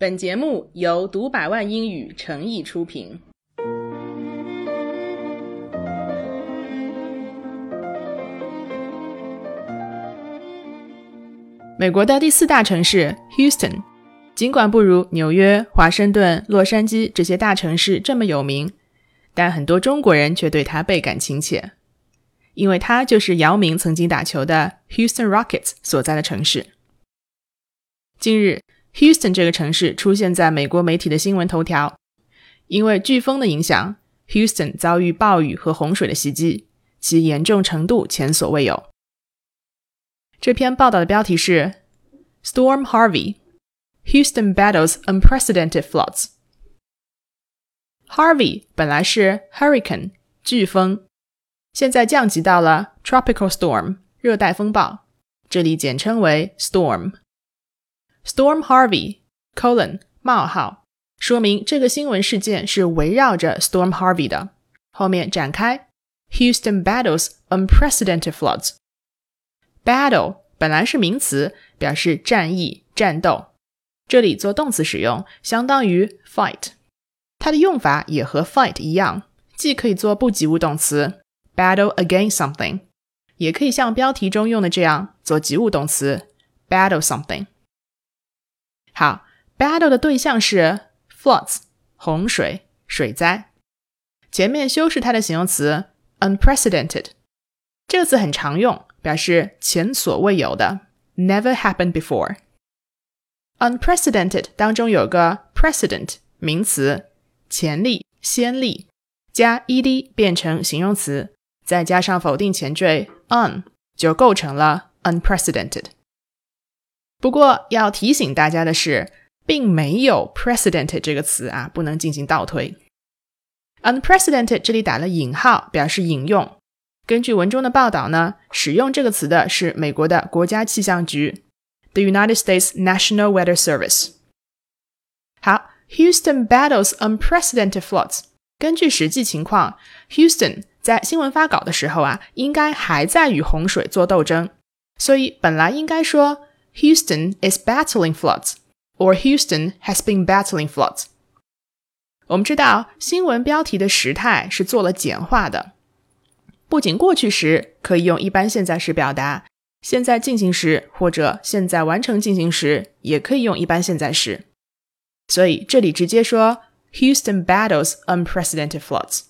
本节目由读百万英语诚意出品。美国的第四大城市 Houston，尽管不如纽约、华盛顿、洛杉矶这些大城市这么有名，但很多中国人却对它倍感亲切，因为它就是姚明曾经打球的 Houston Rockets 所在的城市。近日。Houston 这个城市出现在美国媒体的新闻头条，因为飓风的影响，Houston 遭遇暴雨和洪水的袭击，其严重程度前所未有。这篇报道的标题是 “Storm Harvey: Houston battles unprecedented floods”。Harvey 本来是 hurricane 飓风，现在降级到了 tropical storm 热带风暴，这里简称为 storm。Storm Harvey: colon 冒号，说明这个新闻事件是围绕着 Storm Harvey 的。后面展开，Houston battles unprecedented floods。Battle 本来是名词，表示战役、战斗，这里做动词使用，相当于 fight。它的用法也和 fight 一样，既可以做不及物动词 battle against something，也可以像标题中用的这样做及物动词 battle something。 好，battle 的对象是 floods，洪水、水灾。前面修饰它的形容词 unprecedented，这个词很常用，表示前所未有的，never happened before。unprecedented 当中有个 precedent 名词，前例、先例，加 ed 变成形容词，再加上否定前缀 un，就构成了 unprecedented。不过要提醒大家的是，并没有 precedent 这个词啊，不能进行倒推。unprecedented 这里打了引号，表示引用。根据文中的报道呢，使用这个词的是美国的国家气象局，the United States National Weather Service。好，Houston battles unprecedented floods。根据实际情况，Houston 在新闻发稿的时候啊，应该还在与洪水做斗争，所以本来应该说。Houston is battling floods, or Houston has been battling floods。我们知道新闻标题的时态是做了简化的，不仅过去时可以用一般现在时表达，现在进行时或者现在完成进行时也可以用一般现在时。所以这里直接说 Houston battles unprecedented floods。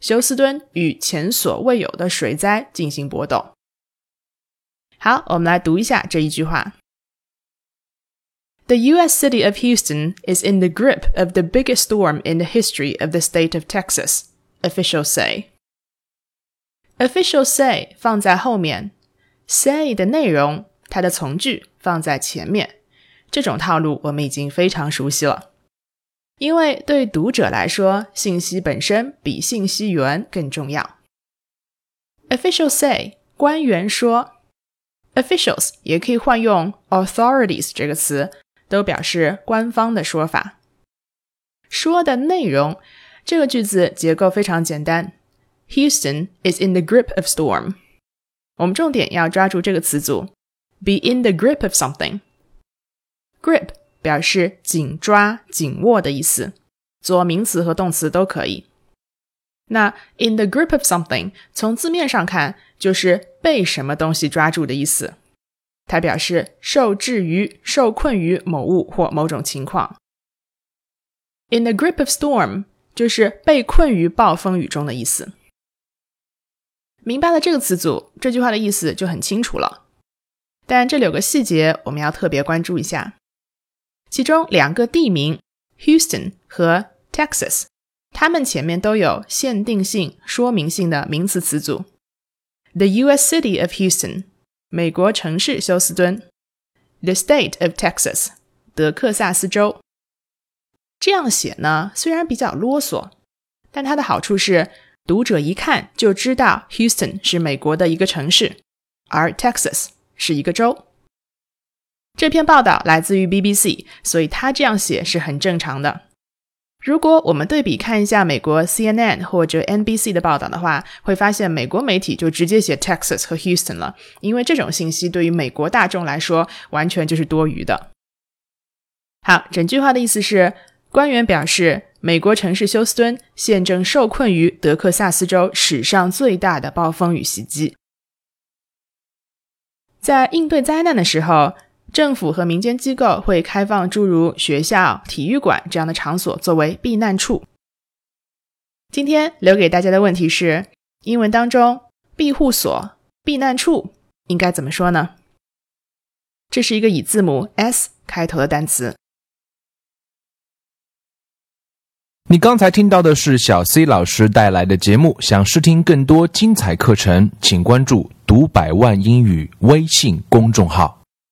休斯敦与前所未有的水灾进行搏斗。好，我们来读一下这一句话。The U.S. city of Houston is in the grip of the biggest storm in the history of the state of Texas, officials say. Officials say 放在后面，say 的内容它的从句放在前面，这种套路我们已经非常熟悉了。因为对读者来说，信息本身比信息源更重要。Officials say 官员说，officials 也可以换用 authorities 这个词。 都表示官方的说法。说的内容，这个句子结构非常简单。Houston is in the grip of storm。我们重点要抓住这个词组，be in the grip of something。grip 表示紧抓、紧握的意思，做名词和动词都可以。那 in the grip of something，从字面上看就是被什么东西抓住的意思。它表示受制于、受困于某物或某种情况。In the grip of storm 就是被困于暴风雨中的意思。明白了这个词组，这句话的意思就很清楚了。但这里有个细节，我们要特别关注一下。其中两个地名 Houston 和 Texas，它们前面都有限定性、说明性的名词词组。The U.S. city of Houston。美国城市休斯敦，the state of Texas，德克萨斯州。这样写呢，虽然比较啰嗦，但它的好处是，读者一看就知道 Houston 是美国的一个城市，而 Texas 是一个州。这篇报道来自于 BBC，所以它这样写是很正常的。如果我们对比看一下美国 CNN 或者 NBC 的报道的话，会发现美国媒体就直接写 Texas 和 Houston 了，因为这种信息对于美国大众来说完全就是多余的。好，整句话的意思是，官员表示，美国城市休斯敦现正受困于德克萨斯州史上最大的暴风雨袭击。在应对灾难的时候，政府和民间机构会开放诸如学校、体育馆这样的场所作为避难处。今天留给大家的问题是：英文当中“庇护所”、“避难处”应该怎么说呢？这是一个以字母 S 开头的单词。你刚才听到的是小 C 老师带来的节目。想试听更多精彩课程，请关注“读百万英语”微信公众号。